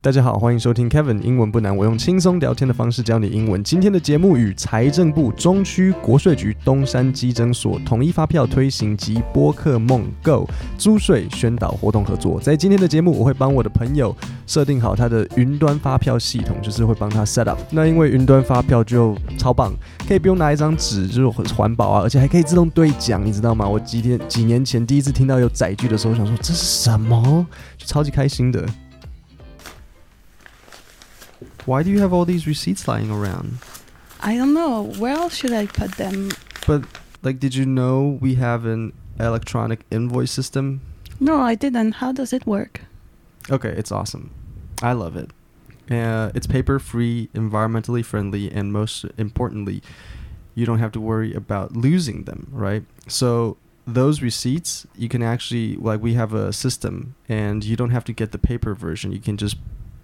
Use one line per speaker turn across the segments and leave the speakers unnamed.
大家好，欢迎收听 Kevin 英文不难，我用轻松聊天的方式教你英文。今天的节目与财政部、中区国税局、东山基征所统一发票推行及播客梦 Go 租税宣导活动合作。在今天的节目，我会帮我的朋友设定好他的云端发票系统，就是会帮他 set up。那因为云端发票就超棒，可以不用拿一张纸，就是很环保啊，而且还可以自动兑奖，你知道吗？我几天几年前第一次听到有载具的时候，我想说这是什么，就超级开心的。Why do you have all these receipts lying around?
I don't know. Where else should I put them?
But, like, did you know we have an electronic invoice system?
No, I didn't. How does it work?
Okay, it's awesome. I love it. Uh, it's paper free, environmentally friendly, and most importantly, you don't have to worry about losing them, right? So, those receipts, you can actually, like, we have a system, and you don't have to get the paper version. You can just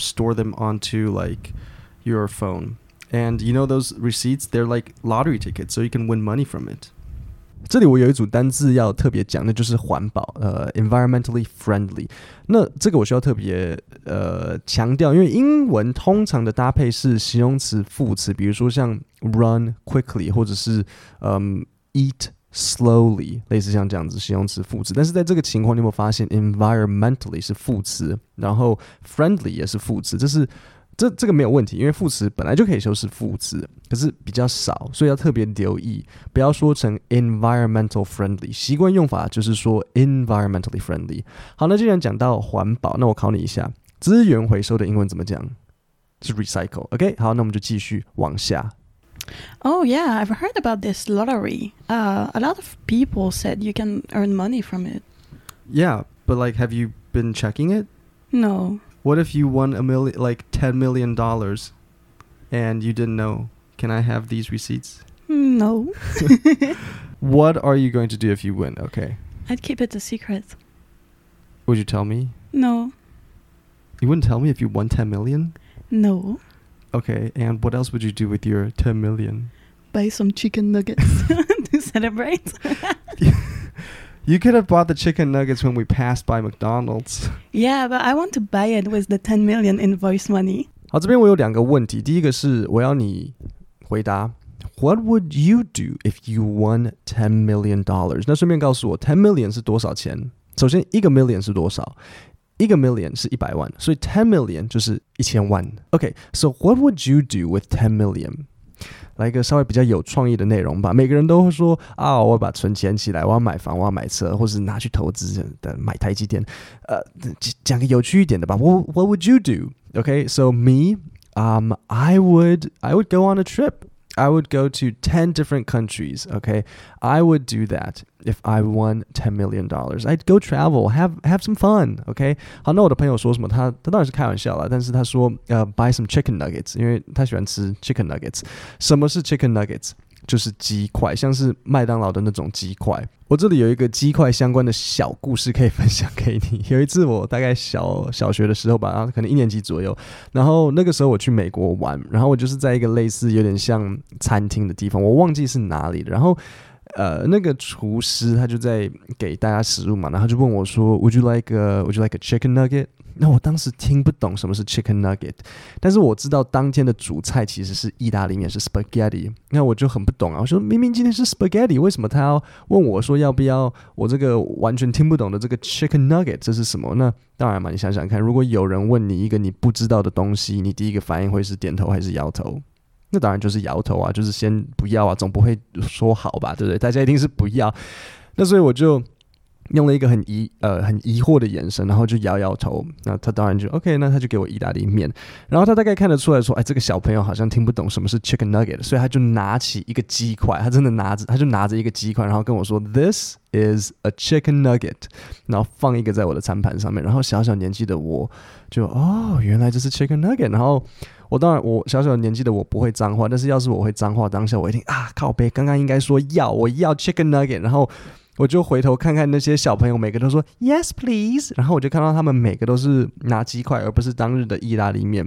store them onto like your phone. And you know those receipts, they're like lottery tickets, so you can win money from it. 这里我有一组单字要特别讲，那就是环保，呃，environmentally friendly。那这个我需要特别呃强调，因为英文通常的搭配是形容词副词，比如说像 run quickly 或者是嗯 eat slowly，类似像这样子形容词副词，但是在这个情况，你有没有发现 environmentally 是副词，然后 friendly 也是副词？这是这这个没有问题，因为副词本来就可以修饰副词，可是比较少，所以要特别留意，不要说成 environmental friendly，习惯用法就是说 environmentally friendly。好，那既然讲到环保，那我考你一下，资源回收的英文怎么讲？是 recycle。OK，好，那我们就继续往下。
Oh, yeah, I've heard about this lottery. Uh, a lot of people said you can earn money from it.
Yeah, but like, have you been checking it?
No.
What if you won a million, like ten million dollars, and you didn't know? Can I have these receipts?
No.
what are you going to do if you win? Okay.
I'd keep it a secret.
Would you tell me?
No.
You wouldn't tell me if you won 10 million?
No.
Okay, and what else would you do with your 10 million?
Buy some chicken nuggets to celebrate.
you could have bought the chicken nuggets when we passed by McDonald's.
Yeah, but I want to buy it with the 10 million invoice money.
好，这边我有两个问题。第一个是我要你回答，What would you do if you won ten million dollars？那顺便告诉我，ten million 是多少钱？首先，一个 million 是多少？ 一个 million 是一百万，所以 ten million 就是一千万。OK，so、okay, what would you do with ten million？来一个稍微比较有创意的内容吧。每个人都会说啊，我要把存钱起来，我要买房，我要买车，或是拿去投资的，买台积电。呃，讲个有趣一点的吧。What What would you do? Okay, so me, um, I would I would go on a trip. I would go to 10 different countries, okay? I would do that if I won 10 million dollars. I'd go travel, have have some fun, okay? 好，那我的朋友说什么？他他当然是开玩笑啦，但是他说呃、uh,，buy some chicken nuggets，因为他喜欢吃 chicken nuggets。什么是 chicken nuggets？ 就是鸡块，像是麦当劳的那种鸡块。我这里有一个鸡块相关的小故事可以分享给你。有一次我大概小小学的时候吧，可能一年级左右，然后那个时候我去美国玩，然后我就是在一个类似有点像餐厅的地方，我忘记是哪里。然后呃，那个厨师他就在给大家食物嘛，然后就问我说：“Would you like a Would you like a chicken nugget？” 那我当时听不懂什么是 chicken nugget，但是我知道当天的主菜其实是意大利面，是 spaghetti。那我就很不懂啊，我说明明今天是 spaghetti，为什么他要问我说要不要我这个完全听不懂的这个 chicken nugget 这是什么？那当然嘛，你想想看，如果有人问你一个你不知道的东西，你第一个反应会是点头还是摇头？那当然就是摇头啊，就是先不要啊，总不会说好吧，对不对？大家一定是不要。那所以我就。用了一个很疑呃很疑惑的眼神，然后就摇摇头。那他当然就 OK，那他就给我意大利面。然后他大概看得出来说，哎，这个小朋友好像听不懂什么是 chicken nugget，所以他就拿起一个鸡块，他真的拿着，他就拿着一个鸡块，然后跟我说，This is a chicken nugget，然后放一个在我的餐盘上面。然后小小年纪的我就哦，原来这是 chicken nugget。然后我当然我小小年纪的我不会脏话，但是要是我会脏话，当下我一定啊靠背，刚刚应该说要我要 chicken nugget，然后。我就回头看看那些小朋友，每个都说 Yes please，然后我就看到他们每个都是拿鸡块，而不是当日的意大利面，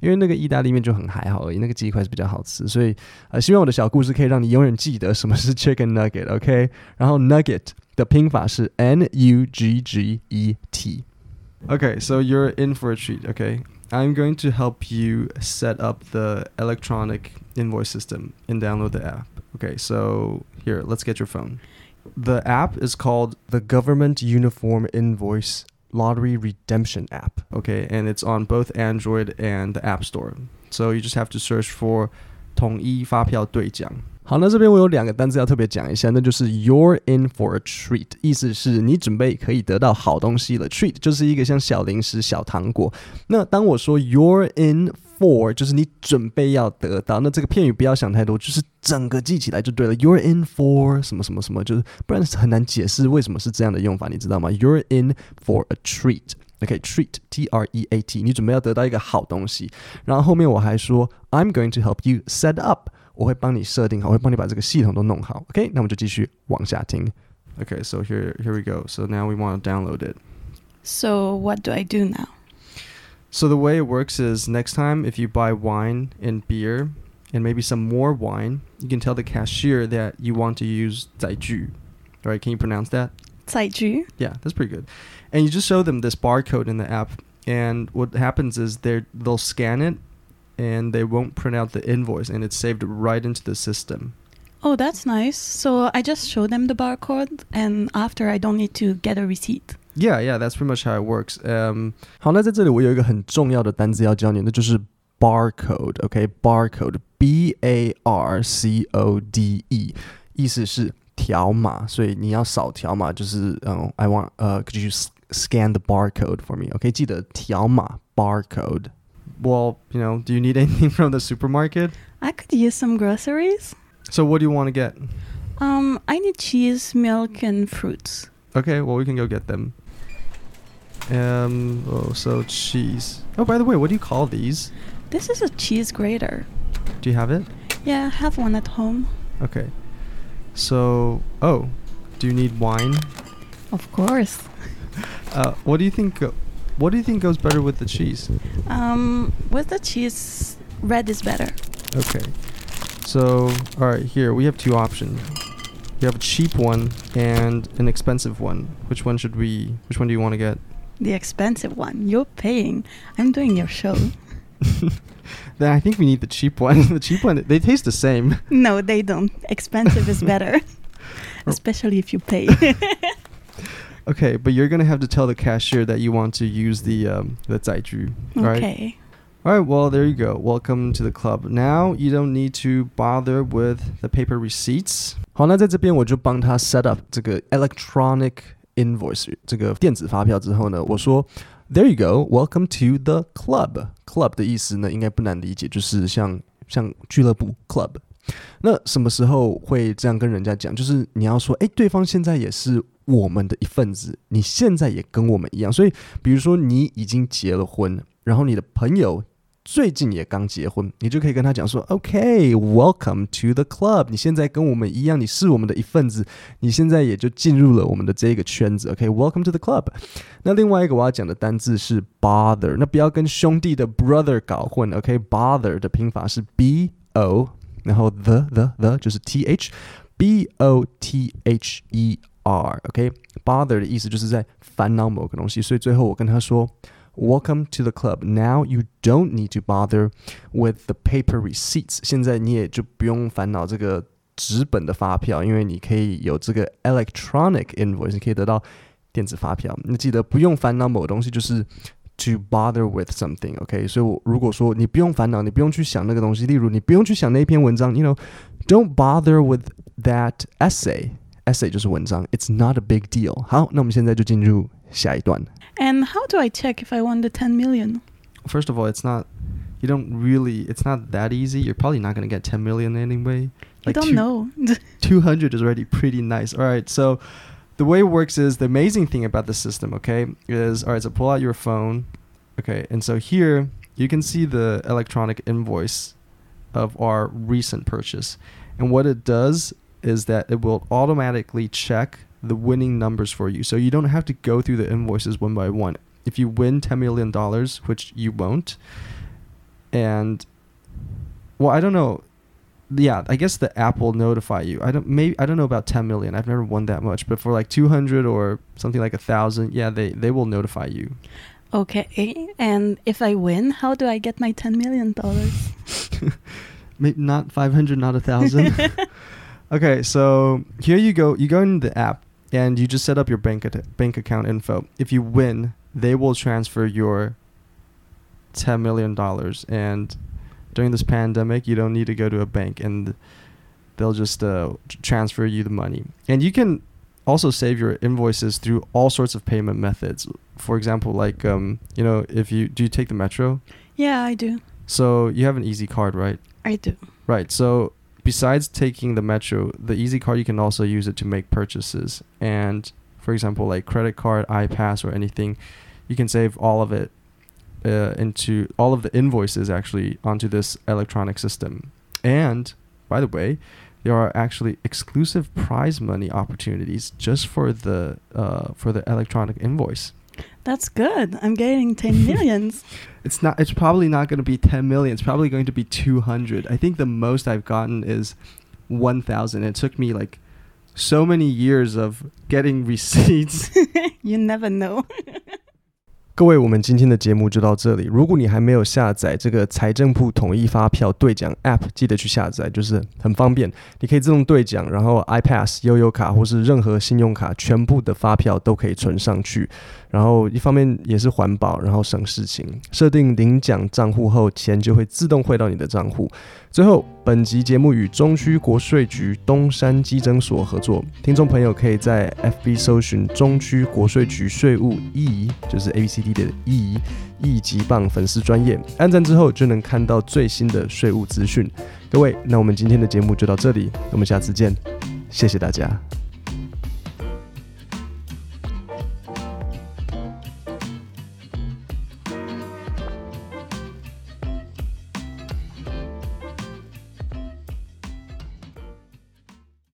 因为那个意大利面就很还好而已，那个鸡块是比较好吃，所以呃，希望我的小故事可以让你永远记得什么是 chicken nugget，OK？然后 nugget 的拼法是 N U G G E T。Okay, so you're in for a treat, okay? I'm going to help you set up the electronic invoice system and download the app. Okay, so here, let's get your phone. The app is called the Government Uniform Invoice Lottery Redemption app. Okay, and it's on both Android and the App Store. So you just have to search for 统一发票兑奖。好，那这边我有两个单词要特别讲一下，那就是 You're in for a treat，意思是你准备可以得到好东西了。Treat 就是一个像小零食、小糖果。那当我说 You're in for，就是你准备要得到。那这个片语不要想太多，就是整个记起来就对了。You're in for 什么什么什么，就是不然很难解释为什么是这样的用法，你知道吗？You're in for a treat。OK，treat T R E A T，你准备要得到一个好东西。然后后面我还说 I'm going to help you set up。我会帮你设定好，我会帮你把这个系统都弄好。OK，那我们就继续往下听。Okay, so here here we go. So now we want to download it.
So what do I do now?
So the way it works is next time if you buy wine and beer and maybe some more wine, you can tell the cashier that you want to use 载具. Right? Can you pronounce that?
载具?
Yeah, that's pretty good. And you just show them this barcode in the app and what happens is they they'll scan it and they won't print out the invoice and it's saved right into the system.
Oh, that's nice. So I just show them the barcode and after I don't need to get a receipt.
Yeah, yeah, that's pretty much how it works. Um, 好，那在这里我有一个很重要的单词要教你，那就是 barcode。OK，barcode，b a r c o d e，意思是条码，所以你要扫条码，就是嗯，I want 呃、uh,，could you scan the barcode for me？OK，、okay? 记得条码 barcode。well, you know, do you need anything from the supermarket?
I could use some groceries.
So what do you want to get?
Um, I need cheese, milk, and fruits.
Okay, well we can go get them. Um, oh, so cheese. Oh, by the way, what do you call these?
This is a cheese grater.
Do you have it?
Yeah, I have one at home.
Okay. So, oh, do you need wine?
Of course.
uh, what do you think? What do you think goes better with the cheese?
Um, with the cheese, red is better.
Okay. So, all right, here we have two options. You have a cheap one and an expensive one. Which one should we? Which one do you want to get?
The expensive one. You're paying. I'm doing your show.
then I think we need the cheap one. the cheap one, they taste the same.
No, they don't. Expensive is better, especially if you pay.
Okay, but you're gonna have to tell the cashier that you want to use the um, the 载具, right?
Okay.
All right, well, there you go. Welcome to the club. Now you don't need to bother with the paper receipts. 好，那在这边我就帮他 set up 这个 electronic invoice 这个电子发票之后呢，我说 There you go. Welcome to the club. Club 的意思呢，应该不难理解，就是像像俱乐部 club。那什么时候会这样跟人家讲？就是你要说，哎，对方现在也是我们的一份子，你现在也跟我们一样。所以，比如说你已经结了婚，然后你的朋友最近也刚结婚，你就可以跟他讲说：“OK，Welcome to the club。你现在跟我们一样，你是我们的一份子，你现在也就进入了我们的这个圈子。”OK，Welcome to the club。那另外一个我要讲的单字是 bother，那不要跟兄弟的 brother 搞混。OK，bother 的拼法是 B O。然后 the the the 就是 t h b o t h e r，OK，bother、okay? 的意思就是在烦恼某个东西，所以最后我跟他说。Welcome to the club. Now you don't need to bother with the paper receipts. 现在你也就不用烦恼这个纸本的发票，因为你可以有这个 electronic invoice，你可以得到电子发票。那记得不用烦恼某个东西，就是 to bother with something, okay? 所以我如果说你不用烦恼，你不用去想那个东西，例如你不用去想那篇文章，you know, don't bother with that essay. Essay 就是文章，it's not a big deal. 好，那我们现在就进入下一段。
And how do I check if I won the 10 million?
First of all, it's not you don't really it's not that easy. You're probably not going to get 10 million anyway.
Like I don't two, know.
200 is already pretty nice. All right, so the way it works is the amazing thing about the system, okay, is all right, so pull out your phone. Okay, and so here you can see the electronic invoice of our recent purchase. And what it does is that it will automatically check the winning numbers for you. So you don't have to go through the invoices one by one. If you win $10 million, which you won't, and well, I don't know yeah, I guess the app will notify you. I don't maybe I don't know about 10 million. I've never won that much, but for like 200 or something like a thousand, yeah, they they will notify you.
Okay. And if I win, how do I get my $10 million?
Maybe not 500, not a thousand. okay, so here you go. You go in the app and you just set up your bank at- bank account info. If you win, they will transfer your 10 million dollars and during this pandemic, you don't need to go to a bank and they'll just uh, transfer you the money. And you can also save your invoices through all sorts of payment methods. For example, like um, you know, if you do you take the metro?
yeah, I do.
So you have an easy card, right?
I do.
Right. So besides taking the metro, the easy card you can also use it to make purchases. And for example, like credit card, iPass, or anything, you can save all of it uh, into all of the invoices actually onto this electronic system. And by the way, there are actually exclusive prize money opportunities just for the uh, for the electronic invoice.
That's good. I'm getting 10 millions.
It's not. It's probably not going to be 10 million. It's probably going to be 200. I think the most I've gotten is 1,000. It took me like so many years of getting receipts.
you never know.
各位，我们今天的节目就到这里。如果你还没有下载这个财政部统一发票兑奖 App，记得去下载，就是很方便，你可以自动兑奖，然后 iPass、悠游卡或是任何信用卡，全部的发票都可以存上去。然后一方面也是环保，然后省事情。设定领奖账户后，钱就会自动汇到你的账户。最后，本集节目与中区国税局东山基征所合作，听众朋友可以在 FB 搜寻中区国税局税务 E，，就是 A B C D 的义一级棒粉丝专业，按赞之后就能看到最新的税务资讯。各位，那我们今天的节目就到这里，我们下次见，谢谢大家。